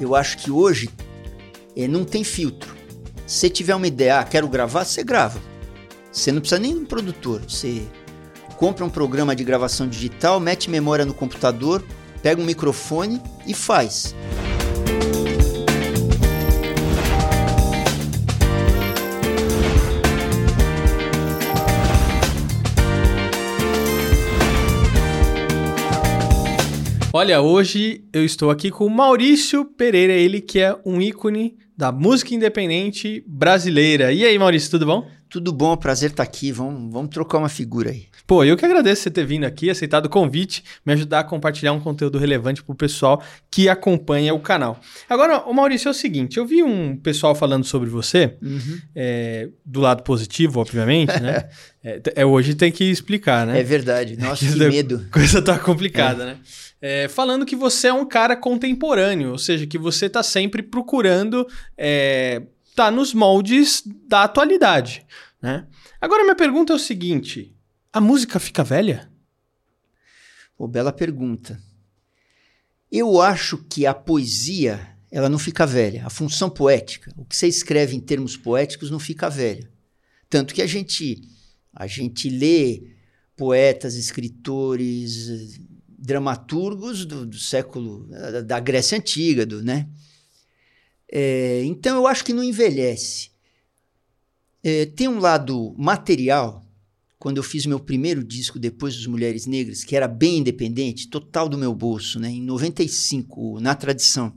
Eu acho que hoje é, não tem filtro. Se tiver uma ideia, ah, quero gravar, você grava. Você não precisa nem de um produtor. Você compra um programa de gravação digital, mete memória no computador, pega um microfone e faz. Olha, hoje eu estou aqui com o Maurício Pereira, ele que é um ícone da música independente brasileira. E aí, Maurício, tudo bom? Tudo bom, prazer estar aqui. Vamos, vamos trocar uma figura aí. Pô, eu que agradeço você ter vindo aqui, aceitado o convite, me ajudar a compartilhar um conteúdo relevante para o pessoal que acompanha o canal. Agora, o Maurício, é o seguinte: eu vi um pessoal falando sobre você, uhum. é, do lado positivo, obviamente, né? é, é, hoje tem que explicar, né? É verdade. Nossa, que medo. Coisa tá complicada, é. né? é, falando que você é um cara contemporâneo, ou seja, que você está sempre procurando é, tá nos moldes da atualidade. Né? Agora, minha pergunta é o seguinte: a música fica velha? Pô, bela pergunta. Eu acho que a poesia ela não fica velha. A função poética, o que você escreve em termos poéticos não fica velha. Tanto que a gente a gente lê poetas, escritores, dramaturgos do, do século da, da, Grécia antiga, do, né? É, então eu acho que não envelhece. É, tem um lado material. Quando eu fiz meu primeiro disco depois dos Mulheres Negras, que era bem independente, total do meu bolso, né? Em 95, na tradição.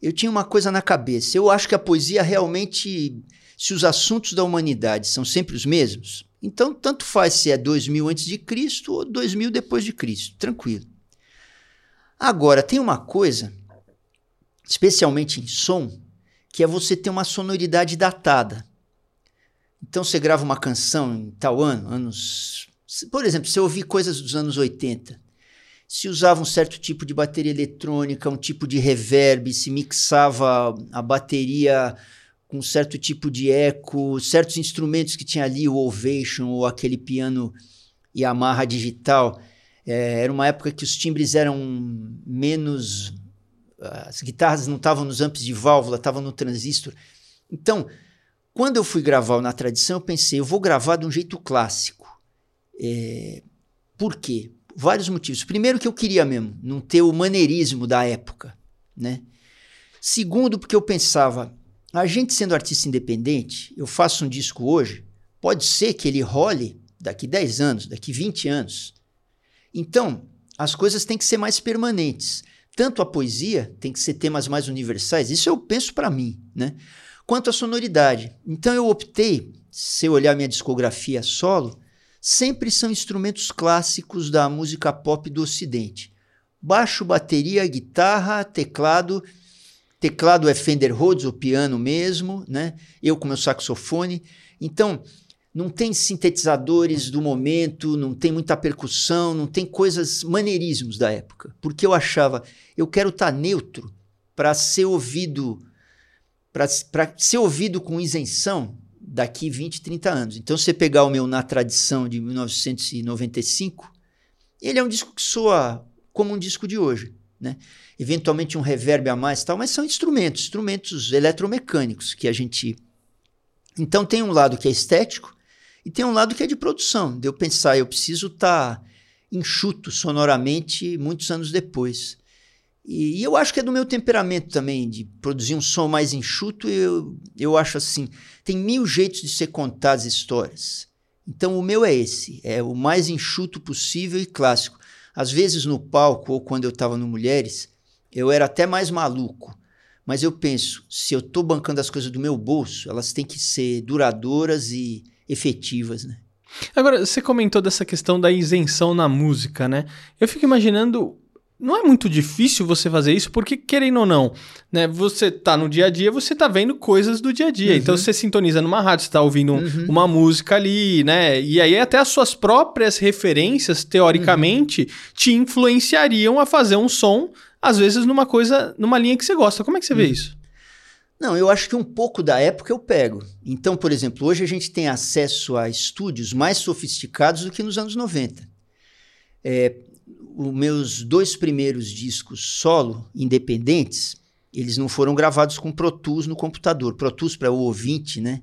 Eu tinha uma coisa na cabeça. Eu acho que a poesia realmente, se os assuntos da humanidade são sempre os mesmos, então, tanto faz se é 2000 antes de Cristo ou 2000 depois de Cristo, tranquilo. Agora, tem uma coisa, especialmente em som, que é você ter uma sonoridade datada. Então, você grava uma canção em tal ano, anos. Por exemplo, você ouvir coisas dos anos 80, se usava um certo tipo de bateria eletrônica, um tipo de reverb, se mixava a bateria com certo tipo de eco, certos instrumentos que tinha ali, o Ovation ou aquele piano Yamaha digital. É, era uma época que os timbres eram menos. As guitarras não estavam nos amps de válvula, estavam no transistor. Então, quando eu fui gravar Na Tradição, eu pensei, eu vou gravar de um jeito clássico. É, por quê? Vários motivos. Primeiro, que eu queria mesmo não ter o maneirismo da época. Né? Segundo, porque eu pensava, a gente sendo artista independente, eu faço um disco hoje, pode ser que ele role daqui 10 anos, daqui 20 anos. Então, as coisas têm que ser mais permanentes. Tanto a poesia tem que ser temas mais universais, isso eu penso para mim, né? Quanto a sonoridade. Então eu optei, se eu olhar minha discografia solo, sempre são instrumentos clássicos da música pop do ocidente. Baixo, bateria, guitarra, teclado Teclado é Fender Rhodes, o piano mesmo, né? Eu com meu saxofone. Então, não tem sintetizadores do momento, não tem muita percussão, não tem coisas maneirismos da época. Porque eu achava, eu quero estar tá neutro para ser ouvido para ser ouvido com isenção daqui 20, 30 anos. Então, você pegar o meu Na Tradição de 1995, ele é um disco que soa como um disco de hoje né? eventualmente um reverb a mais tal, mas são instrumentos, instrumentos eletromecânicos que a gente. Então tem um lado que é estético e tem um lado que é de produção. De eu pensar, eu preciso estar tá enxuto sonoramente muitos anos depois. E, e, eu acho que é do meu temperamento também, de produzir um som mais enxuto. Eu, eu acho assim: tem mil jeitos de ser contadas histórias. Então o meu é esse: é o mais enxuto possível e clássico. Às vezes no palco ou quando eu estava no Mulheres, eu era até mais maluco. Mas eu penso, se eu estou bancando as coisas do meu bolso, elas têm que ser duradouras e efetivas, né? Agora, você comentou dessa questão da isenção na música, né? Eu fico imaginando não é muito difícil você fazer isso, porque, querendo ou não, né, você tá no dia a dia, você tá vendo coisas do dia a dia. Uhum. Então você sintoniza numa rádio, você tá ouvindo uhum. uma música ali, né? E aí até as suas próprias referências, teoricamente, uhum. te influenciariam a fazer um som, às vezes, numa coisa, numa linha que você gosta. Como é que você vê uhum. isso? Não, eu acho que um pouco da época eu pego. Então, por exemplo, hoje a gente tem acesso a estúdios mais sofisticados do que nos anos 90. É, os meus dois primeiros discos solo, independentes, eles não foram gravados com Pro Tools no computador. Pro Tools, para o ouvinte, né?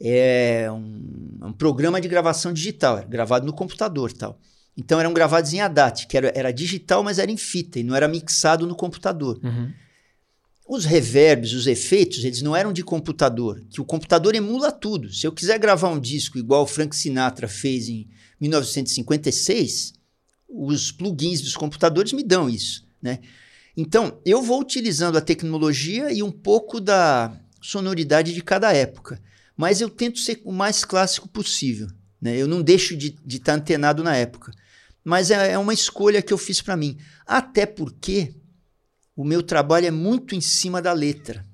É um, um, programa de gravação digital, gravado no computador tal. Então eram gravados em ADAT, que era, era digital, mas era em fita e não era mixado no computador. Uhum. Os reverbs, os efeitos, eles não eram de computador, que o computador emula tudo. Se eu quiser gravar um disco igual o Frank Sinatra fez em 1956, os plugins dos computadores me dão isso, né? Então, eu vou utilizando a tecnologia e um pouco da sonoridade de cada época, mas eu tento ser o mais clássico possível, né? Eu não deixo de estar de tá antenado na época, mas é, é uma escolha que eu fiz para mim, até porque o meu trabalho é muito em cima da letra.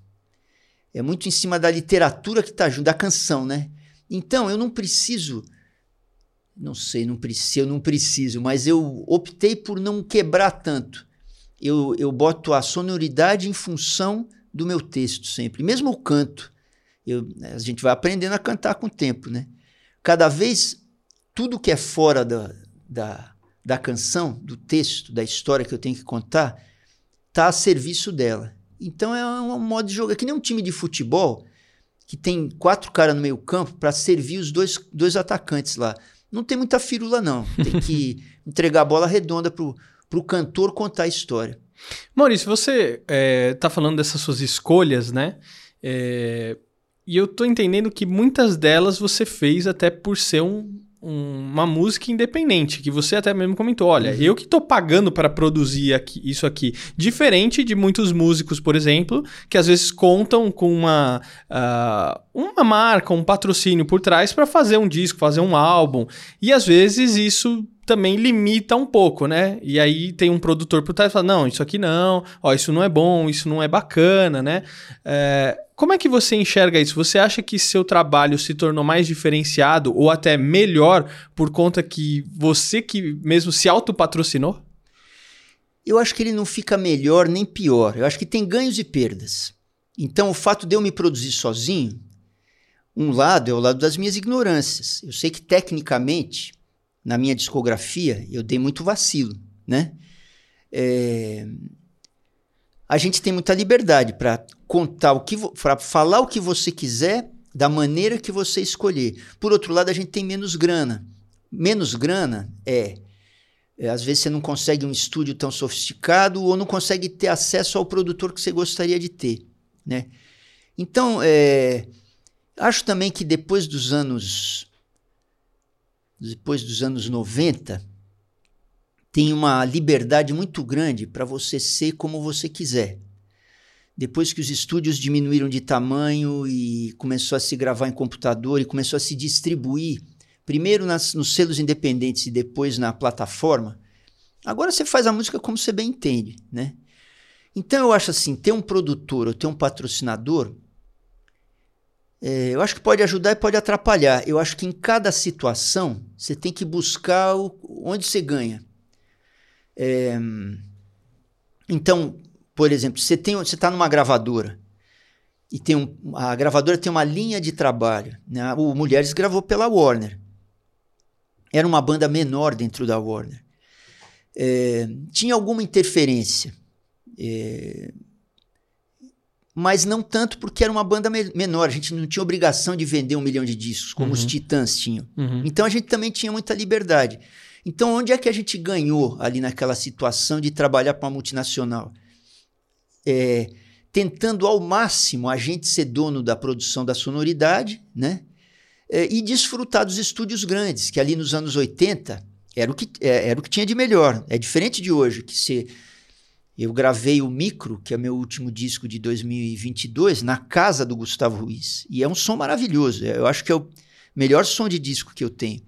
É muito em cima da literatura que está junto, da canção, né? Então, eu não preciso. Não sei, não preciso, eu não preciso, mas eu optei por não quebrar tanto. Eu, eu boto a sonoridade em função do meu texto sempre. Mesmo o canto. Eu, a gente vai aprendendo a cantar com o tempo, né? Cada vez, tudo que é fora da, da, da canção, do texto, da história que eu tenho que contar, está a serviço dela. Então é um modo de jogo. É que nem um time de futebol que tem quatro caras no meio campo para servir os dois, dois atacantes lá. Não tem muita firula, não. Tem que entregar a bola redonda pro, pro cantor contar a história. Maurício, você é, tá falando dessas suas escolhas, né? É, e eu tô entendendo que muitas delas você fez até por ser um, uma música independente, que você até mesmo comentou, olha, uhum. eu que estou pagando para produzir aqui, isso aqui, diferente de muitos músicos, por exemplo, que às vezes contam com uma, uh, uma marca, um patrocínio por trás para fazer um disco, fazer um álbum, e às vezes isso também limita um pouco, né? E aí tem um produtor por trás e fala, não, isso aqui não, ó, isso não é bom, isso não é bacana, né? É, como é que você enxerga isso? Você acha que seu trabalho se tornou mais diferenciado ou até melhor por conta que você que mesmo se autopatrocinou? Eu acho que ele não fica melhor nem pior. Eu acho que tem ganhos e perdas. Então, o fato de eu me produzir sozinho, um lado é o lado das minhas ignorâncias. Eu sei que tecnicamente na minha discografia, eu dei muito vacilo, né? É... A gente tem muita liberdade para contar o que, para falar o que você quiser da maneira que você escolher. Por outro lado, a gente tem menos grana. Menos grana é, é às vezes você não consegue um estúdio tão sofisticado ou não consegue ter acesso ao produtor que você gostaria de ter, né? Então, é, acho também que depois dos anos depois dos anos 90, tem uma liberdade muito grande para você ser como você quiser. Depois que os estúdios diminuíram de tamanho e começou a se gravar em computador e começou a se distribuir, primeiro nas, nos selos independentes e depois na plataforma, agora você faz a música como você bem entende, né? Então eu acho assim, ter um produtor ou ter um patrocinador é, eu acho que pode ajudar e pode atrapalhar. Eu acho que em cada situação você tem que buscar o, onde você ganha. É, então, por exemplo, você está numa gravadora e tem um, a gravadora tem uma linha de trabalho. Né? O Mulheres gravou pela Warner. Era uma banda menor dentro da Warner. É, tinha alguma interferência. É, mas não tanto porque era uma banda me menor. A gente não tinha obrigação de vender um milhão de discos, como uhum. os Titãs tinham. Uhum. Então a gente também tinha muita liberdade. Então, onde é que a gente ganhou ali naquela situação de trabalhar para uma multinacional? É, tentando ao máximo a gente ser dono da produção da sonoridade, né? É, e desfrutar dos estúdios grandes, que ali nos anos 80 era o que, é, era o que tinha de melhor. É diferente de hoje, que você eu gravei o Micro, que é meu último disco de 2022, na casa do Gustavo Ruiz. E é um som maravilhoso. Eu acho que é o melhor som de disco que eu tenho.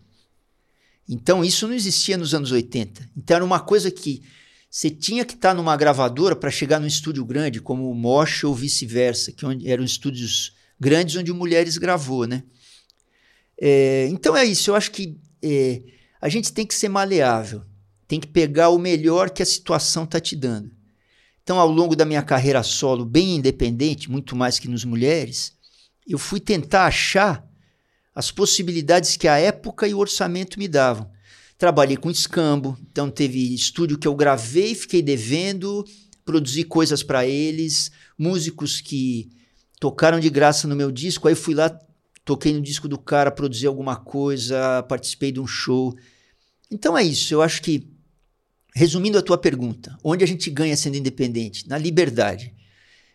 Então, isso não existia nos anos 80. Então, era uma coisa que você tinha que estar numa gravadora para chegar num estúdio grande, como o Mosh ou vice-versa, que eram estúdios grandes onde Mulheres gravou, né? É, então é isso. Eu acho que é, a gente tem que ser maleável. Tem que pegar o melhor que a situação está te dando. Então, ao longo da minha carreira solo, bem independente, muito mais que nos mulheres, eu fui tentar achar as possibilidades que a época e o orçamento me davam. Trabalhei com escambo, então teve estúdio que eu gravei, fiquei devendo, produzi coisas para eles, músicos que tocaram de graça no meu disco, aí fui lá, toquei no disco do cara, produzi alguma coisa, participei de um show. Então é isso, eu acho que, resumindo a tua pergunta, onde a gente ganha sendo independente? Na liberdade.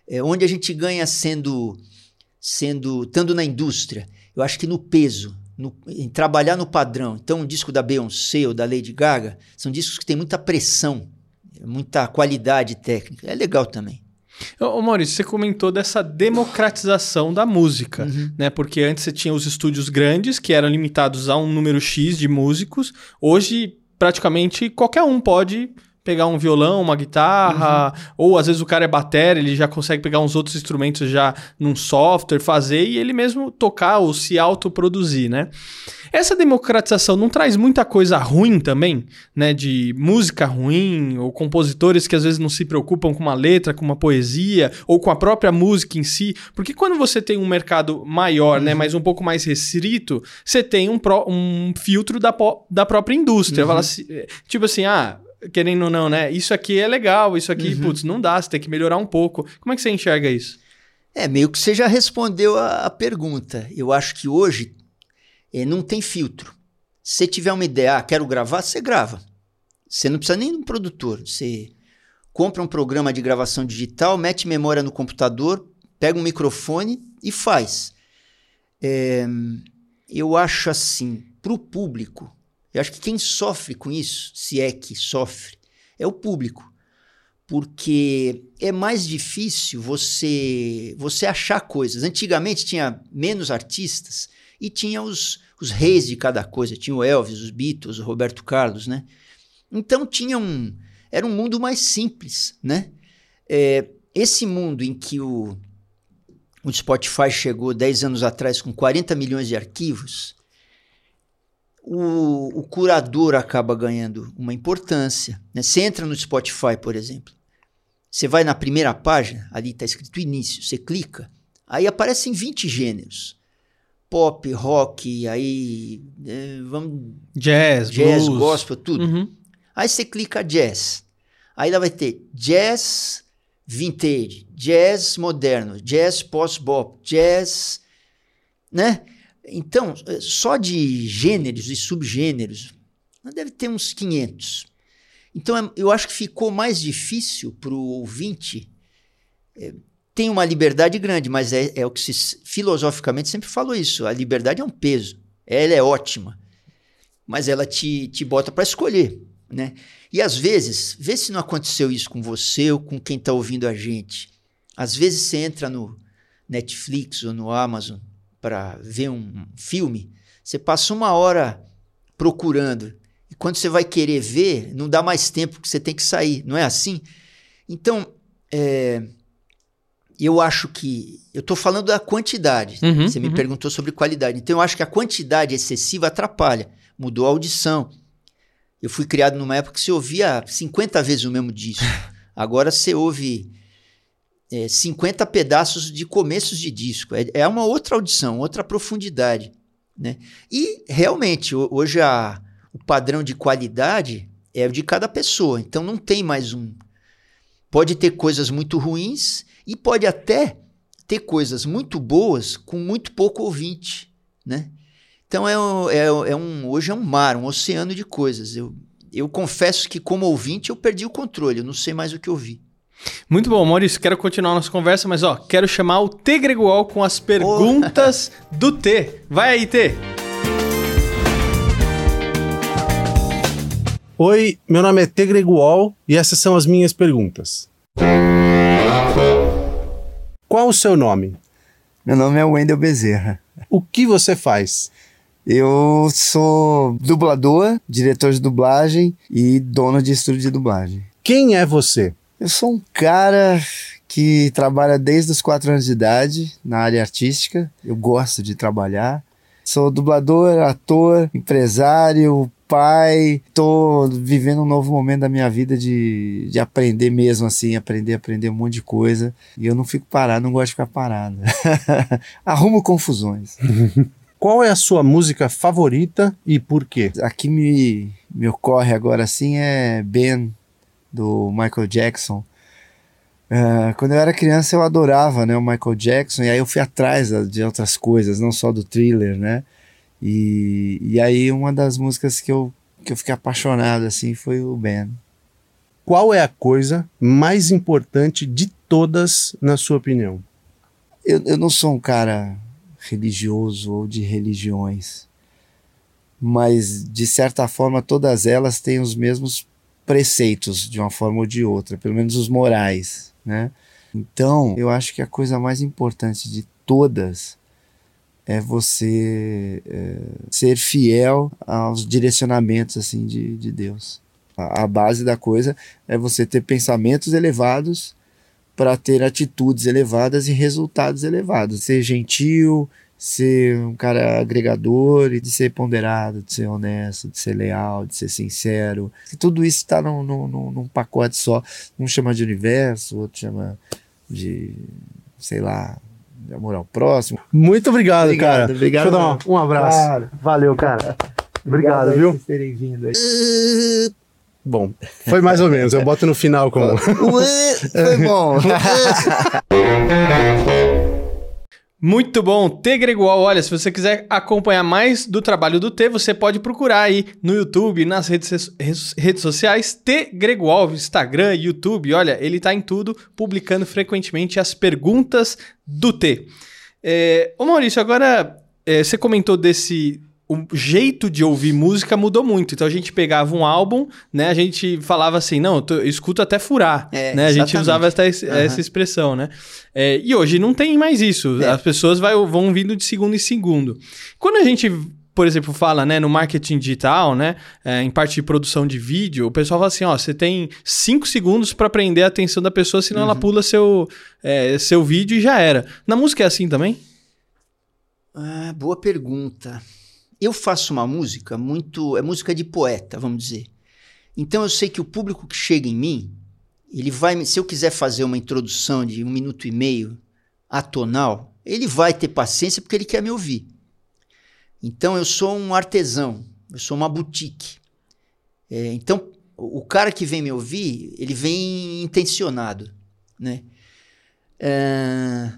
É, onde a gente ganha sendo, sendo, estando na indústria? Eu acho que no peso no, em trabalhar no padrão. Então, um disco da Beyoncé ou da Lady Gaga são discos que têm muita pressão, muita qualidade técnica. É legal também. Ô Maurício, você comentou dessa democratização da música, uhum. né? Porque antes você tinha os estúdios grandes, que eram limitados a um número X de músicos. Hoje, praticamente qualquer um pode pegar um violão, uma guitarra, uhum. ou às vezes o cara é batera, ele já consegue pegar uns outros instrumentos já num software, fazer e ele mesmo tocar ou se autoproduzir, né? Essa democratização não traz muita coisa ruim também, né? De música ruim, ou compositores que às vezes não se preocupam com uma letra, com uma poesia, ou com a própria música em si. Porque quando você tem um mercado maior, né? uhum. né? Mas um pouco mais restrito, você tem um, pro, um filtro da, da própria indústria. Uhum. Assim, tipo assim, ah, querendo ou não, né? Isso aqui é legal, isso aqui, uhum. putz, não dá, você tem que melhorar um pouco. Como é que você enxerga isso? É, meio que você já respondeu a, a pergunta. Eu acho que hoje é, não tem filtro. Se você tiver uma ideia, ah, quero gravar, você grava. Você não precisa nem de um produtor. Você compra um programa de gravação digital, mete memória no computador, pega um microfone e faz. É, eu acho assim, para o público, eu acho que quem sofre com isso, se é que sofre, é o público. Porque é mais difícil você você achar coisas. Antigamente tinha menos artistas e tinha os, os reis de cada coisa. Tinha o Elvis, os Beatles, o Roberto Carlos, né? Então tinha um... Era um mundo mais simples, né? É, esse mundo em que o, o Spotify chegou 10 anos atrás com 40 milhões de arquivos o, o curador acaba ganhando uma importância. Né? Você entra no Spotify, por exemplo, você vai na primeira página, ali está escrito início, você clica, aí aparecem 20 gêneros. Pop, rock, aí é, vamos jazz, jazz, blues. gospel, tudo. Uhum. Aí você clica jazz. Aí ela vai ter jazz vintage, jazz moderno, jazz post-bop, jazz, né? Então, é, só de gêneros e subgêneros, deve ter uns 500. Então, é, eu acho que ficou mais difícil para o ouvinte. É, tem uma liberdade grande, mas é, é o que se filosoficamente sempre falou isso. A liberdade é um peso. Ela é ótima, mas ela te, te bota para escolher. Né? E às vezes, vê se não aconteceu isso com você ou com quem está ouvindo a gente. Às vezes você entra no Netflix ou no Amazon para ver um filme, você passa uma hora procurando. E quando você vai querer ver, não dá mais tempo que você tem que sair, não é assim? Então, é, eu acho que. Eu estou falando da quantidade. Uhum, você me uhum. perguntou sobre qualidade. Então, eu acho que a quantidade excessiva atrapalha. Mudou a audição. Eu fui criado numa época que você ouvia 50 vezes o mesmo disco. Agora você ouve é, 50 pedaços de começos de disco. É, é uma outra audição, outra profundidade. Né? E realmente, hoje a, o padrão de qualidade é o de cada pessoa. Então não tem mais um. Pode ter coisas muito ruins e pode até ter coisas muito boas com muito pouco ouvinte. Né? Então é, um, é, é um, hoje é um mar, um oceano de coisas. Eu, eu confesso que, como ouvinte, eu perdi o controle, eu não sei mais o que ouvir. Muito bom, Maurício. Quero continuar nossa conversa, mas ó, quero chamar o T Gregual com as perguntas oh. do T. Vai aí, T. Oi, meu nome é T Gregual e essas são as minhas perguntas. Qual o seu nome? Meu nome é Wendel Bezerra. O que você faz? Eu sou dublador, diretor de dublagem e dono de estúdio de dublagem. Quem é você? Eu sou um cara que trabalha desde os quatro anos de idade na área artística. Eu gosto de trabalhar. Sou dublador, ator, empresário, pai. Tô vivendo um novo momento da minha vida de, de aprender mesmo, assim, aprender, aprender um monte de coisa. E eu não fico parado, não gosto de ficar parado. Arrumo confusões. Qual é a sua música favorita e por quê? A que me me ocorre agora assim é Ben, do Michael Jackson. Uh, quando eu era criança eu adorava né, o Michael Jackson e aí eu fui atrás de outras coisas, não só do thriller, né? E, e aí uma das músicas que eu, que eu fiquei apaixonado assim foi o Ben. Qual é a coisa mais importante de todas, na sua opinião? Eu, eu não sou um cara religioso ou de religiões, mas de certa forma todas elas têm os mesmos preceitos de uma forma ou de outra, pelo menos os morais, né? Então, eu acho que a coisa mais importante de todas é você é, ser fiel aos direcionamentos assim de, de Deus. A, a base da coisa é você ter pensamentos elevados para ter atitudes elevadas e resultados elevados. Ser gentil, ser um cara agregador e de ser ponderado, de ser honesto, de ser leal, de ser sincero. E tudo isso está num, num, num, pacote só. Um chama de universo, outro chama de, sei lá, de amor ao próximo. Muito obrigado, obrigado cara. Obrigado. Deixa eu dar um, um abraço. Claro. Valeu, cara. Obrigado, obrigado viu? Terem vindo aí. Bom, foi mais ou menos. Eu boto no final como. foi bom. Muito bom, T Gregual. Olha, se você quiser acompanhar mais do trabalho do T, você pode procurar aí no YouTube, nas redes, redes sociais, T Gregual, Instagram, YouTube. Olha, ele tá em tudo, publicando frequentemente as perguntas do T. É, ô Maurício, agora é, você comentou desse o jeito de ouvir música mudou muito. Então a gente pegava um álbum, né? A gente falava assim, não, eu, tô, eu escuto até furar, é, né? A gente usava essa, uhum. essa expressão, né? É, e hoje não tem mais isso. É. As pessoas vai, vão vindo de segundo em segundo. Quando a gente por exemplo, fala né, no marketing digital, né, é, em parte de produção de vídeo, o pessoal fala assim: ó, você tem cinco segundos para prender a atenção da pessoa, senão uhum. ela pula seu, é, seu vídeo e já era. Na música é assim também? Ah, boa pergunta eu faço uma música muito. É música de poeta, vamos dizer. Então eu sei que o público que chega em mim, ele vai. Se eu quiser fazer uma introdução de um minuto e meio atonal, ele vai ter paciência porque ele quer me ouvir. Então eu sou um artesão, eu sou uma boutique. É, então o cara que vem me ouvir, ele vem intencionado, né? É,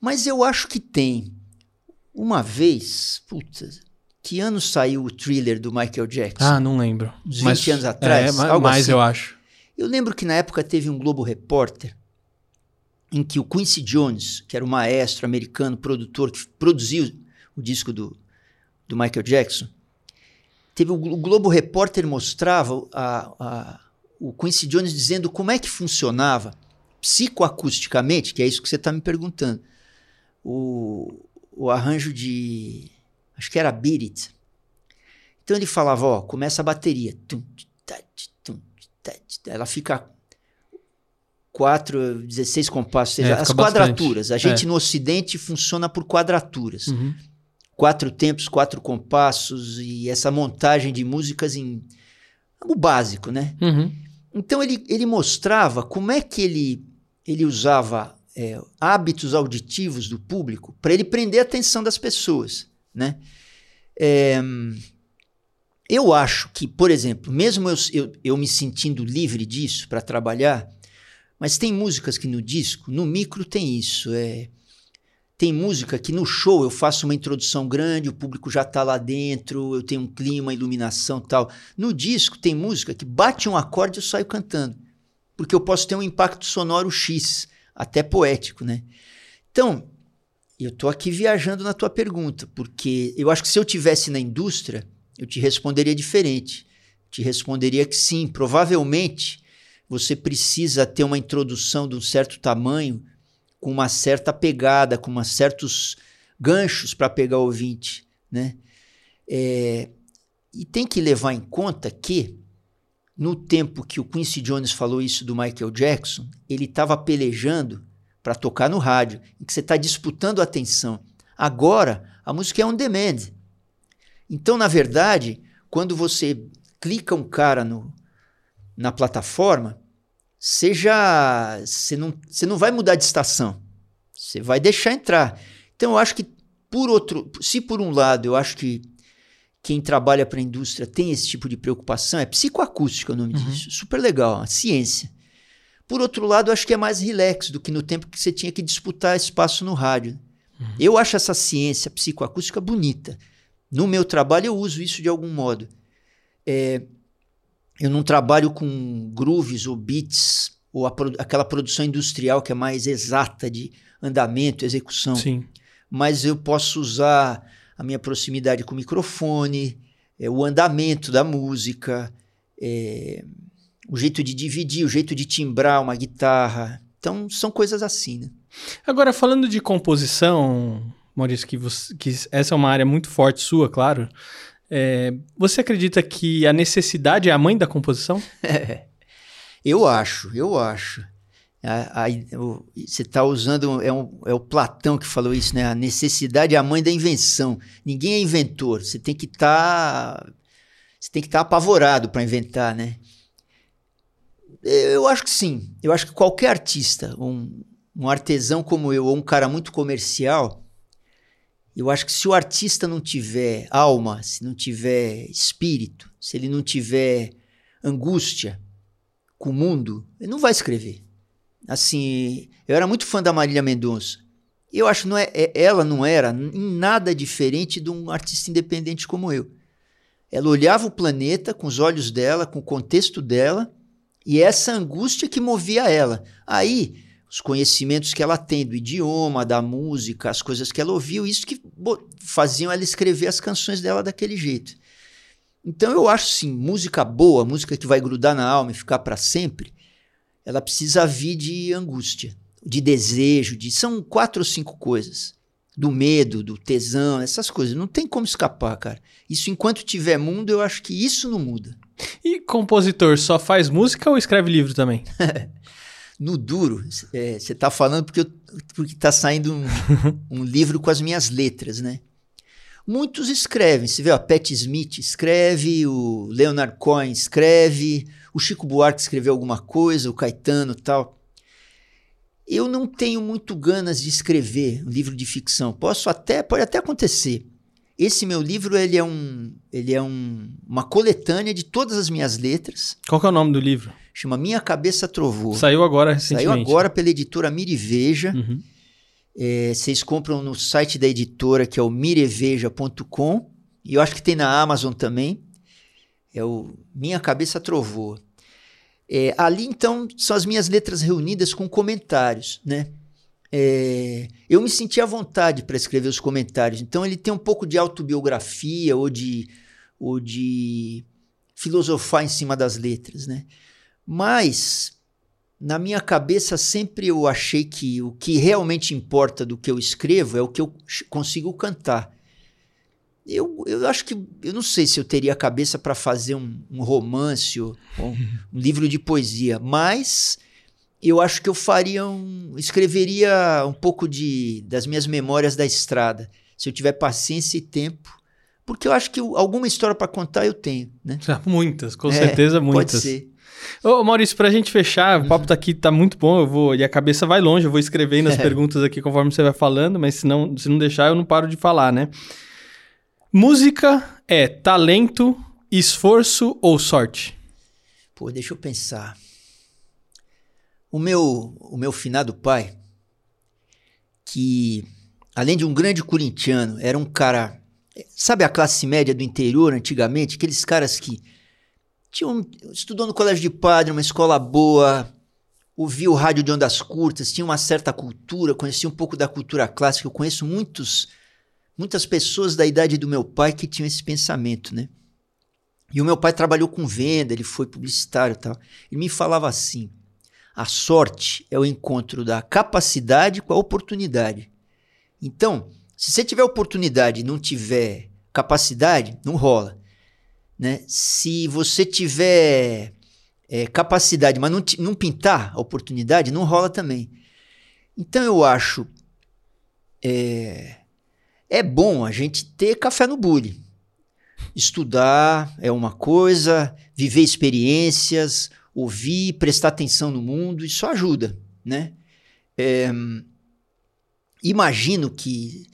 mas eu acho que tem. Uma vez, putz, que ano saiu o thriller do Michael Jackson? Ah, não lembro. Uns 20 Mas, anos atrás? É, mais assim. eu acho. Eu lembro que na época teve um Globo Repórter em que o Quincy Jones, que era o maestro americano, produtor, que produziu o disco do, do Michael Jackson, teve o, o Globo Repórter mostrava a, a, o Quincy Jones dizendo como é que funcionava psicoacusticamente, que é isso que você está me perguntando, o, o arranjo de acho que era Beat It. Então ele falava, ó, começa a bateria. Ela fica 4, 16 compassos, seja, é, as quadraturas. Bastante. A gente é. no ocidente funciona por quadraturas. Uhum. Quatro tempos, quatro compassos e essa montagem de músicas em o básico, né? Uhum. Então ele, ele mostrava como é que ele, ele usava é, hábitos auditivos do público para ele prender a atenção das pessoas né? É, eu acho que, por exemplo, mesmo eu, eu, eu me sentindo livre disso para trabalhar, mas tem músicas que no disco, no micro tem isso. É, tem música que no show eu faço uma introdução grande, o público já está lá dentro, eu tenho um clima, iluminação tal. No disco tem música que bate um acorde e eu saio cantando, porque eu posso ter um impacto sonoro X, até poético, né? Então, eu estou aqui viajando na tua pergunta, porque eu acho que se eu tivesse na indústria, eu te responderia diferente. Te responderia que sim, provavelmente você precisa ter uma introdução de um certo tamanho, com uma certa pegada, com uma certos ganchos para pegar o ouvinte, né? É, e tem que levar em conta que no tempo que o Quincy Jones falou isso do Michael Jackson, ele estava pelejando para tocar no rádio, em que você está disputando a atenção. Agora, a música é on demand. Então, na verdade, quando você clica um cara no, na plataforma, você já. Você não, você não vai mudar de estação. Você vai deixar entrar. Então, eu acho que, por outro. Se por um lado eu acho que, quem trabalha para a indústria tem esse tipo de preocupação. É psicoacústica o nome uhum. disso. Super legal, a ciência. Por outro lado, acho que é mais relax do que no tempo que você tinha que disputar espaço no rádio. Uhum. Eu acho essa ciência psicoacústica bonita. No meu trabalho, eu uso isso de algum modo. É, eu não trabalho com grooves ou beats ou aquela produção industrial que é mais exata de andamento, execução. Sim. Mas eu posso usar a minha proximidade com o microfone, é, o andamento da música, é, o jeito de dividir, o jeito de timbrar uma guitarra. Então, são coisas assim, né? Agora, falando de composição, Maurício, que, você, que essa é uma área muito forte sua, claro. É, você acredita que a necessidade é a mãe da composição? eu acho, eu acho. A, a, o, você está usando, é, um, é, o Platão que falou isso, né? A necessidade é a mãe da invenção. Ninguém é inventor. Você tem que estar. Tá, você tem que estar tá apavorado para inventar, né? Eu acho que sim. Eu acho que qualquer artista, um, um artesão como eu, ou um cara muito comercial, eu acho que se o artista não tiver alma, se não tiver espírito, se ele não tiver angústia com o mundo, ele não vai escrever. Assim, eu era muito fã da Marília Mendonça. Eu acho não é, é, ela não era em nada diferente de um artista independente como eu. Ela olhava o planeta com os olhos dela, com o contexto dela, e essa angústia que movia ela. Aí, os conhecimentos que ela tem do idioma, da música, as coisas que ela ouviu, isso que faziam ela escrever as canções dela daquele jeito. Então eu acho sim, música boa, música que vai grudar na alma e ficar para sempre, ela precisa vir de angústia, de desejo, de são quatro ou cinco coisas. Do medo, do tesão, essas coisas. Não tem como escapar, cara. Isso enquanto tiver mundo, eu acho que isso não muda. E compositor só faz música ou escreve livro também? no duro, você é, está falando porque, eu, porque tá saindo um, um livro com as minhas letras, né? Muitos escrevem, você vê, a Pat Smith escreve, o Leonard Cohen escreve, o Chico Buarque escreveu alguma coisa, o Caetano tal. Eu não tenho muito ganas de escrever um livro de ficção. Posso até, pode até acontecer. Esse meu livro ele é, um, ele é um, uma coletânea de todas as minhas letras. Qual é o nome do livro? Chama Minha Cabeça Trovou. Saiu agora recentemente. Saiu agora pela editora Miriveja. Uhum. É, vocês compram no site da editora, que é o mireveja.com. E eu acho que tem na Amazon também. É o Minha Cabeça Trovou. É, ali, então, são as minhas letras reunidas com comentários, né? É, eu me senti à vontade para escrever os comentários. Então, ele tem um pouco de autobiografia ou de, ou de filosofar em cima das letras, né? Mas, na minha cabeça, sempre eu achei que o que realmente importa do que eu escrevo é o que eu consigo cantar. Eu, eu acho que eu não sei se eu teria cabeça para fazer um, um romance ou, ou um livro de poesia, mas eu acho que eu faria um, escreveria um pouco de das minhas memórias da estrada, se eu tiver paciência e tempo, porque eu acho que alguma história para contar eu tenho, né? Muitas, com é, certeza muitas. Pode ser. Ô, Maurício, pra gente fechar, o papo tá aqui, tá muito bom, eu vou, e a cabeça vai longe, eu vou escrevendo as perguntas aqui conforme você vai falando, mas se não, se não deixar eu não paro de falar, né? Música é talento, esforço ou sorte? Pô, deixa eu pensar. O meu, o meu finado pai, que além de um grande corintiano, era um cara. Sabe a classe média do interior antigamente? Aqueles caras que tinham, estudou no colégio de padre, uma escola boa, ouvia o rádio de ondas curtas, tinha uma certa cultura, conhecia um pouco da cultura clássica. Eu conheço muitos muitas pessoas da idade do meu pai que tinham esse pensamento, né? E o meu pai trabalhou com venda, ele foi publicitário e tal. Ele me falava assim: a sorte é o encontro da capacidade com a oportunidade. Então, se você tiver oportunidade e não tiver capacidade, não rola. Né? Se você tiver é, capacidade, mas não, não pintar a oportunidade, não rola também. Então eu acho é, é bom a gente ter café no bule. Estudar é uma coisa, viver experiências, ouvir, prestar atenção no mundo, isso ajuda, né? É, imagino que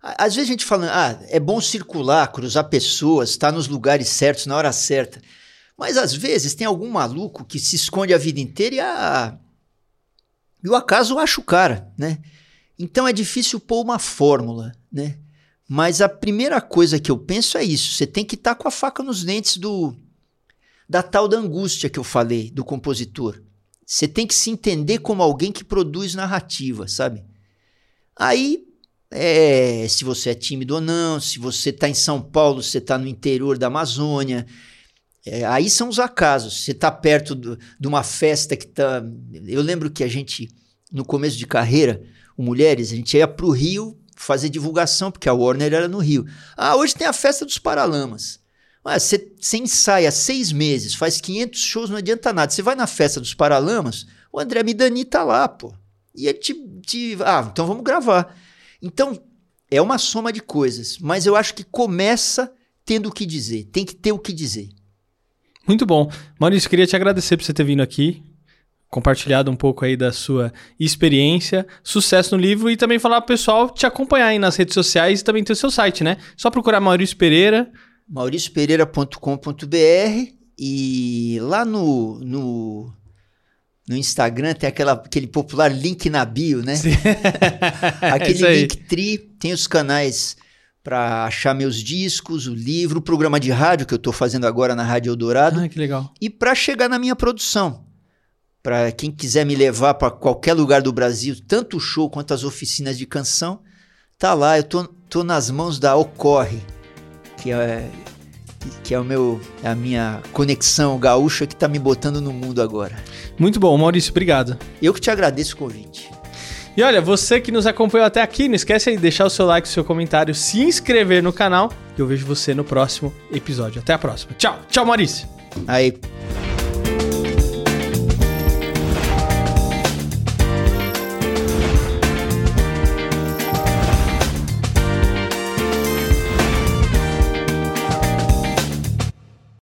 Às vezes a gente fala, ah, é bom circular, cruzar pessoas, estar nos lugares certos na hora certa. Mas às vezes tem algum maluco que se esconde a vida inteira e, a... e o acaso acha o cara, né? Então é difícil pôr uma fórmula, né? Mas a primeira coisa que eu penso é isso: você tem que estar tá com a faca nos dentes do da tal da angústia que eu falei do compositor. Você tem que se entender como alguém que produz narrativa, sabe? Aí, é, se você é tímido ou não, se você está em São Paulo, se você está no interior da Amazônia, é, aí são os acasos. Você está perto do, de uma festa que está. Eu lembro que a gente, no começo de carreira, o Mulheres, a gente ia para o Rio fazer divulgação, porque a Warner era no Rio. Ah, hoje tem a festa dos Paralamas. Você, você ensaia seis meses, faz 500 shows, não adianta nada. Você vai na festa dos Paralamas, o André Midani tá lá, pô. E ele te, te. Ah, então vamos gravar. Então, é uma soma de coisas, mas eu acho que começa tendo o que dizer, tem que ter o que dizer. Muito bom. Maurício, queria te agradecer por você ter vindo aqui, compartilhado um pouco aí da sua experiência, sucesso no livro e também falar pro pessoal te acompanhar aí nas redes sociais e também ter o seu site, né? Só procurar Maurício Pereira. mauriciopereira.com.br e lá no, no, no Instagram tem aquela, aquele popular link na bio, né? aquele link tri, tem os canais para achar meus discos, o livro, o programa de rádio que eu estou fazendo agora na Rádio Eldorado. Ah, que legal. E para chegar na minha produção. Para quem quiser me levar para qualquer lugar do Brasil, tanto o show quanto as oficinas de canção, tá lá. Eu tô, tô nas mãos da Ocorre, que é, que é o meu, a minha conexão gaúcha que está me botando no mundo agora. Muito bom, Maurício, obrigado. Eu que te agradeço o convite. E olha, você que nos acompanhou até aqui, não esquece de deixar o seu like, o seu comentário, se inscrever no canal. E eu vejo você no próximo episódio. Até a próxima. Tchau. Tchau, Maurício. Aí.